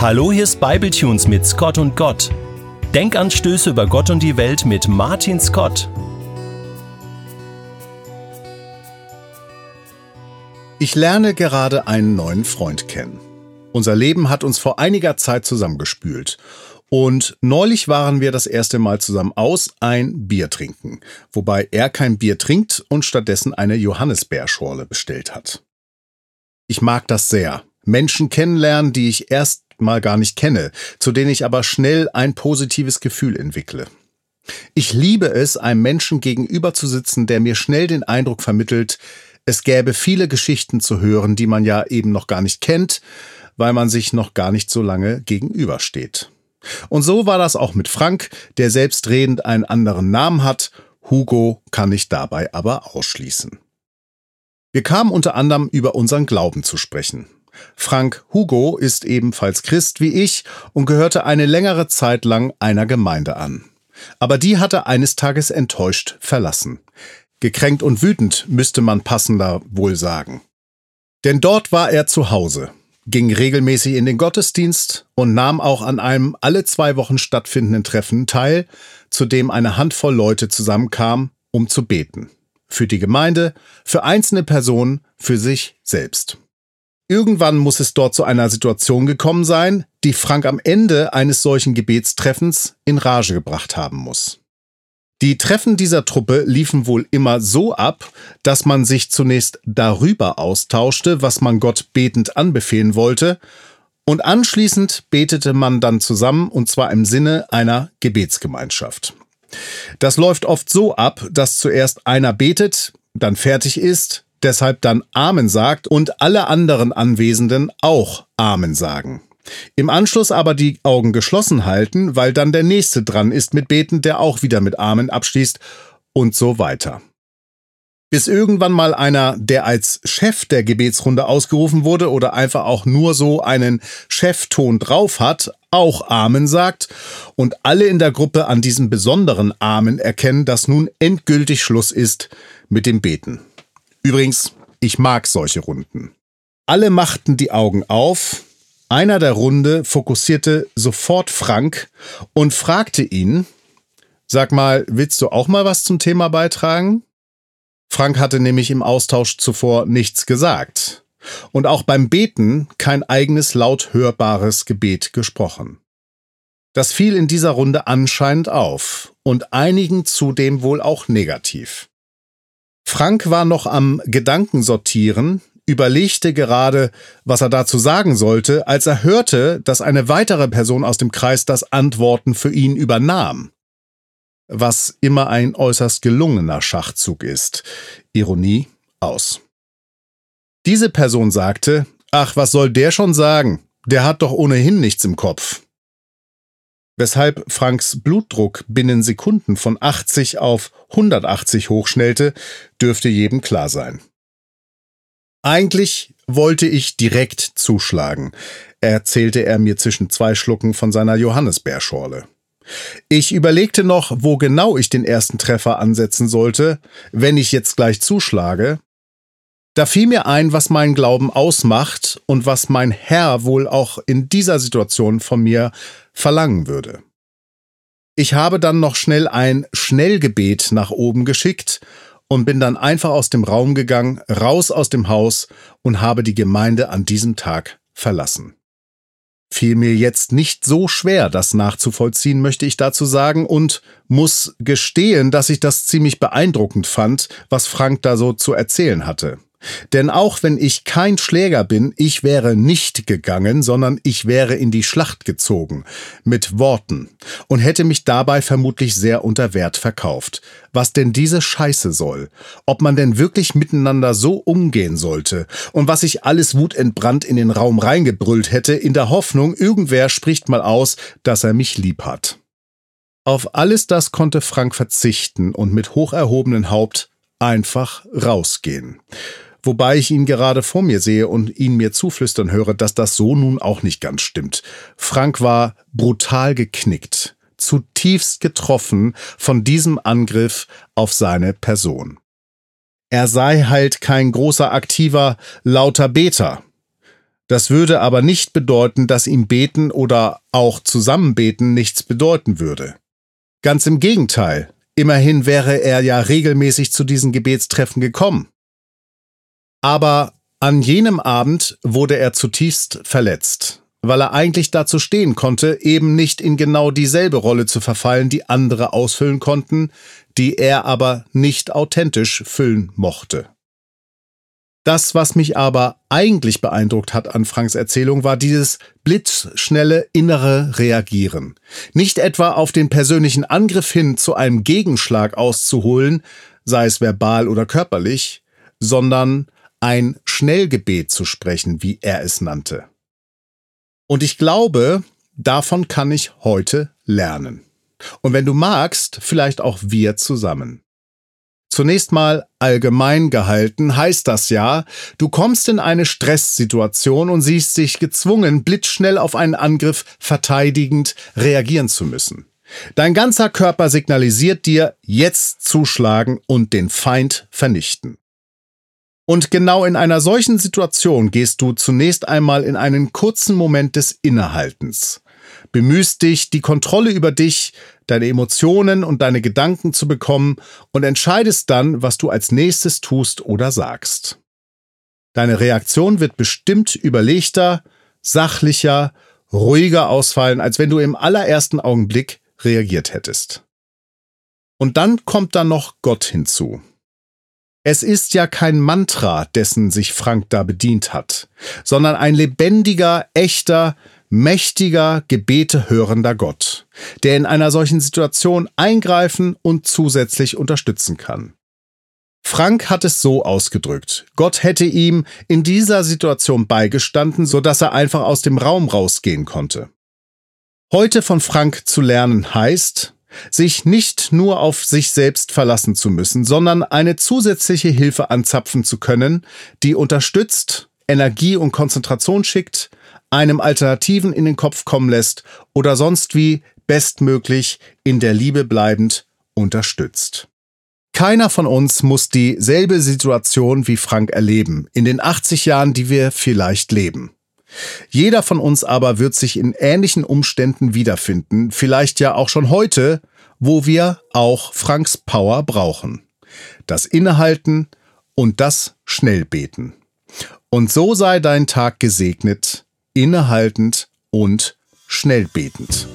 Hallo, hier ist Bibletunes mit Scott und Gott. Denkanstöße über Gott und die Welt mit Martin Scott. Ich lerne gerade einen neuen Freund kennen. Unser Leben hat uns vor einiger Zeit zusammengespült. Und neulich waren wir das erste Mal zusammen aus ein Bier trinken, wobei er kein Bier trinkt und stattdessen eine Johannisbeerschorle bestellt hat. Ich mag das sehr. Menschen kennenlernen, die ich erst mal gar nicht kenne, zu denen ich aber schnell ein positives Gefühl entwickle. Ich liebe es, einem Menschen gegenüber zu sitzen, der mir schnell den Eindruck vermittelt, es gäbe viele Geschichten zu hören, die man ja eben noch gar nicht kennt, weil man sich noch gar nicht so lange gegenübersteht. Und so war das auch mit Frank, der selbstredend einen anderen Namen hat, Hugo kann ich dabei aber ausschließen. Wir kamen unter anderem über unseren Glauben zu sprechen. Frank Hugo ist ebenfalls Christ wie ich und gehörte eine längere Zeit lang einer Gemeinde an. Aber die hatte eines Tages enttäuscht verlassen. Gekränkt und wütend müsste man passender wohl sagen. Denn dort war er zu Hause, ging regelmäßig in den Gottesdienst und nahm auch an einem alle zwei Wochen stattfindenden Treffen teil, zu dem eine Handvoll Leute zusammenkam, um zu beten. Für die Gemeinde, für einzelne Personen, für sich selbst. Irgendwann muss es dort zu einer Situation gekommen sein, die Frank am Ende eines solchen Gebetstreffens in Rage gebracht haben muss. Die Treffen dieser Truppe liefen wohl immer so ab, dass man sich zunächst darüber austauschte, was man Gott betend anbefehlen wollte, und anschließend betete man dann zusammen, und zwar im Sinne einer Gebetsgemeinschaft. Das läuft oft so ab, dass zuerst einer betet, dann fertig ist, deshalb dann Amen sagt und alle anderen Anwesenden auch Amen sagen. Im Anschluss aber die Augen geschlossen halten, weil dann der Nächste dran ist mit Beten, der auch wieder mit Amen abschließt und so weiter. Bis irgendwann mal einer, der als Chef der Gebetsrunde ausgerufen wurde oder einfach auch nur so einen Chefton drauf hat, auch Amen sagt und alle in der Gruppe an diesem besonderen Amen erkennen, dass nun endgültig Schluss ist mit dem Beten. Übrigens, ich mag solche Runden. Alle machten die Augen auf. Einer der Runde fokussierte sofort Frank und fragte ihn, Sag mal, willst du auch mal was zum Thema beitragen? Frank hatte nämlich im Austausch zuvor nichts gesagt und auch beim Beten kein eigenes laut hörbares Gebet gesprochen. Das fiel in dieser Runde anscheinend auf und einigen zudem wohl auch negativ. Frank war noch am Gedankensortieren, überlegte gerade, was er dazu sagen sollte, als er hörte, dass eine weitere Person aus dem Kreis das Antworten für ihn übernahm. Was immer ein äußerst gelungener Schachzug ist. Ironie aus. Diese Person sagte, ach, was soll der schon sagen? Der hat doch ohnehin nichts im Kopf weshalb Franks Blutdruck binnen Sekunden von 80 auf 180 hochschnellte, dürfte jedem klar sein. Eigentlich wollte ich direkt zuschlagen, erzählte er mir zwischen zwei Schlucken von seiner Johannisbeerschorle. Ich überlegte noch, wo genau ich den ersten Treffer ansetzen sollte, wenn ich jetzt gleich zuschlage, da fiel mir ein, was meinen Glauben ausmacht und was mein Herr wohl auch in dieser Situation von mir verlangen würde. Ich habe dann noch schnell ein Schnellgebet nach oben geschickt und bin dann einfach aus dem Raum gegangen, raus aus dem Haus und habe die Gemeinde an diesem Tag verlassen. Fiel mir jetzt nicht so schwer, das nachzuvollziehen, möchte ich dazu sagen, und muss gestehen, dass ich das ziemlich beeindruckend fand, was Frank da so zu erzählen hatte. Denn auch wenn ich kein Schläger bin, ich wäre nicht gegangen, sondern ich wäre in die Schlacht gezogen, mit Worten, und hätte mich dabei vermutlich sehr unter Wert verkauft. Was denn diese Scheiße soll, ob man denn wirklich miteinander so umgehen sollte, und was ich alles wutentbrannt in den Raum reingebrüllt hätte, in der Hoffnung, irgendwer spricht mal aus, dass er mich lieb hat. Auf alles das konnte Frank verzichten und mit hoch erhobenem Haupt einfach rausgehen wobei ich ihn gerade vor mir sehe und ihn mir zuflüstern höre, dass das so nun auch nicht ganz stimmt. Frank war brutal geknickt, zutiefst getroffen von diesem Angriff auf seine Person. Er sei halt kein großer aktiver, lauter Beter. Das würde aber nicht bedeuten, dass ihm beten oder auch zusammenbeten nichts bedeuten würde. Ganz im Gegenteil, immerhin wäre er ja regelmäßig zu diesen Gebetstreffen gekommen. Aber an jenem Abend wurde er zutiefst verletzt, weil er eigentlich dazu stehen konnte, eben nicht in genau dieselbe Rolle zu verfallen, die andere ausfüllen konnten, die er aber nicht authentisch füllen mochte. Das, was mich aber eigentlich beeindruckt hat an Franks Erzählung, war dieses blitzschnelle innere Reagieren. Nicht etwa auf den persönlichen Angriff hin zu einem Gegenschlag auszuholen, sei es verbal oder körperlich, sondern ein Schnellgebet zu sprechen, wie er es nannte. Und ich glaube, davon kann ich heute lernen. Und wenn du magst, vielleicht auch wir zusammen. Zunächst mal allgemein gehalten heißt das ja, du kommst in eine Stresssituation und siehst dich gezwungen, blitzschnell auf einen Angriff verteidigend reagieren zu müssen. Dein ganzer Körper signalisiert dir, jetzt zuschlagen und den Feind vernichten. Und genau in einer solchen Situation gehst du zunächst einmal in einen kurzen Moment des Innehaltens. Bemühst dich, die Kontrolle über dich, deine Emotionen und deine Gedanken zu bekommen und entscheidest dann, was du als nächstes tust oder sagst. Deine Reaktion wird bestimmt überlegter, sachlicher, ruhiger ausfallen, als wenn du im allerersten Augenblick reagiert hättest. Und dann kommt da noch Gott hinzu. Es ist ja kein Mantra, dessen sich Frank da bedient hat, sondern ein lebendiger, echter, mächtiger, Gebete hörender Gott, der in einer solchen Situation eingreifen und zusätzlich unterstützen kann. Frank hat es so ausgedrückt. Gott hätte ihm in dieser Situation beigestanden, so dass er einfach aus dem Raum rausgehen konnte. Heute von Frank zu lernen heißt, sich nicht nur auf sich selbst verlassen zu müssen, sondern eine zusätzliche Hilfe anzapfen zu können, die unterstützt, Energie und Konzentration schickt, einem Alternativen in den Kopf kommen lässt oder sonst wie bestmöglich in der Liebe bleibend unterstützt. Keiner von uns muss dieselbe Situation wie Frank erleben, in den 80 Jahren, die wir vielleicht leben. Jeder von uns aber wird sich in ähnlichen Umständen wiederfinden, vielleicht ja auch schon heute, wo wir auch Franks Power brauchen. Das Innehalten und das Schnellbeten. Und so sei dein Tag gesegnet, innehaltend und schnellbetend.